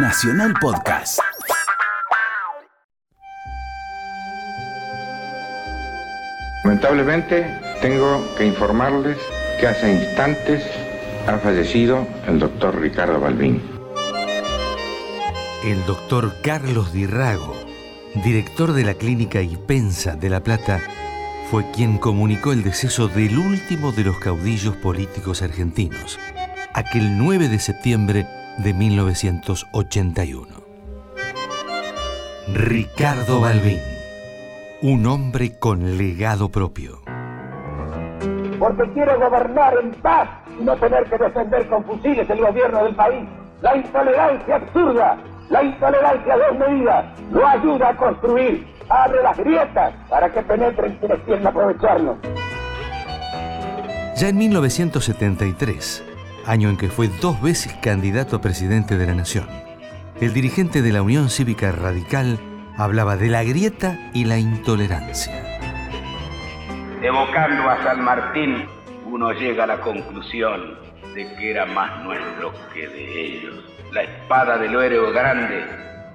Nacional Podcast. Lamentablemente tengo que informarles que hace instantes ha fallecido el doctor Ricardo Balbín. El doctor Carlos Dirrago, director de la clínica Ipensa de La Plata, fue quien comunicó el deceso del último de los caudillos políticos argentinos, aquel 9 de septiembre de 1981. Ricardo Balbín, un hombre con legado propio. Porque quiero gobernar en paz y no tener que defender con fusiles el gobierno del país. La intolerancia absurda, la intolerancia desmedida, no ayuda a construir, abre las grietas para que penetren quienes quieren aprovecharnos. Ya en 1973, año en que fue dos veces candidato a presidente de la Nación, el dirigente de la Unión Cívica Radical hablaba de la grieta y la intolerancia. Evocando a San Martín, uno llega a la conclusión de que era más nuestro que de ellos. La espada del héroe grande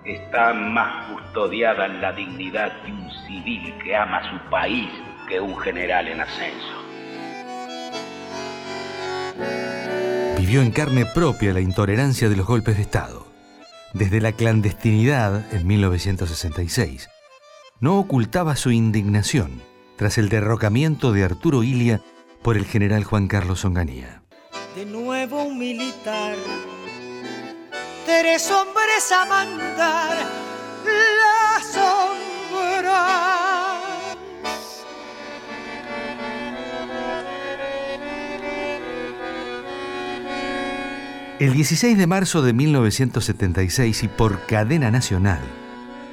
está más custodiada en la dignidad de un civil que ama su país que un general en ascenso. Vivió en carne propia la intolerancia de los golpes de Estado. Desde la clandestinidad en 1966, no ocultaba su indignación tras el derrocamiento de Arturo Ilia por el general Juan Carlos Onganía. De nuevo un militar, tres hombres a mandar El 16 de marzo de 1976 y por cadena nacional,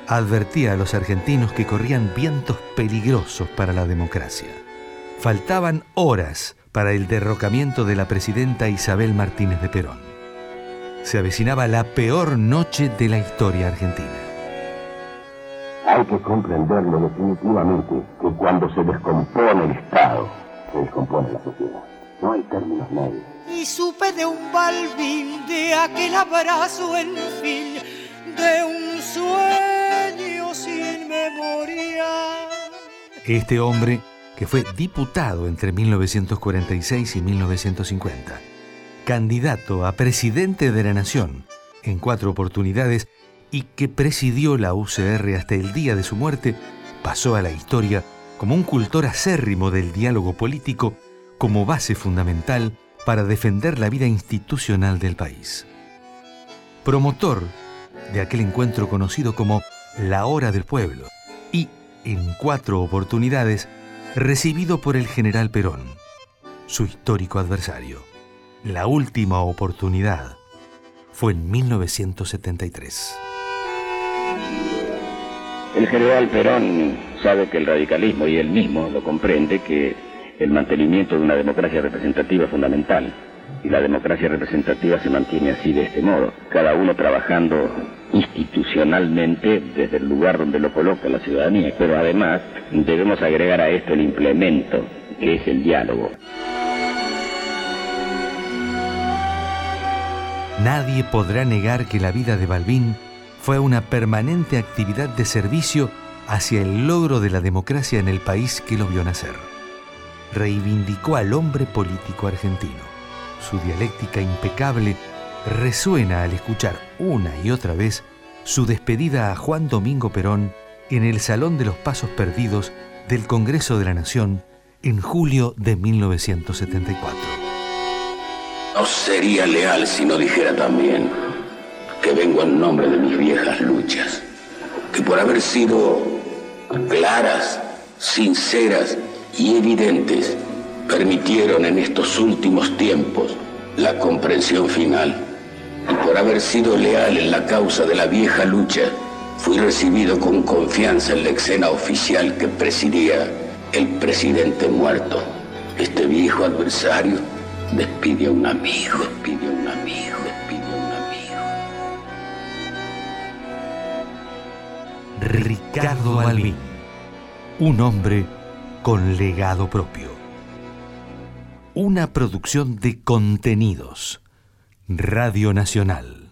advertía a los argentinos que corrían vientos peligrosos para la democracia. Faltaban horas para el derrocamiento de la presidenta Isabel Martínez de Perón. Se avecinaba la peor noche de la historia argentina. Hay que comprenderlo definitivamente que cuando se descompone el Estado, se descompone la sociedad. No hay términos medios. Y supe de un balbín, de aquel abrazo en fin, de un sueño sin memoria. Este hombre, que fue diputado entre 1946 y 1950, candidato a presidente de la Nación en cuatro oportunidades y que presidió la UCR hasta el día de su muerte, pasó a la historia como un cultor acérrimo del diálogo político como base fundamental para defender la vida institucional del país. Promotor de aquel encuentro conocido como la Hora del Pueblo y, en cuatro oportunidades, recibido por el general Perón, su histórico adversario. La última oportunidad fue en 1973. El general Perón sabe que el radicalismo y él mismo lo comprende que el mantenimiento de una democracia representativa es fundamental. Y la democracia representativa se mantiene así de este modo, cada uno trabajando institucionalmente desde el lugar donde lo coloca la ciudadanía. Pero además debemos agregar a esto el implemento, que es el diálogo. Nadie podrá negar que la vida de Balbín fue una permanente actividad de servicio hacia el logro de la democracia en el país que lo vio nacer. Reivindicó al hombre político argentino. Su dialéctica impecable resuena al escuchar una y otra vez su despedida a Juan Domingo Perón en el Salón de los Pasos Perdidos del Congreso de la Nación en julio de 1974. No sería leal si no dijera también que vengo en nombre de mis viejas luchas, que por haber sido claras, sinceras y evidentes, permitieron en estos últimos tiempos la comprensión final. Y por haber sido leal en la causa de la vieja lucha, fui recibido con confianza en la escena oficial que presidía el presidente muerto. Este viejo adversario despide a un amigo, despide a un amigo, despide a un amigo. Ricardo Balbín, un hombre con legado propio. Una producción de contenidos. Radio Nacional.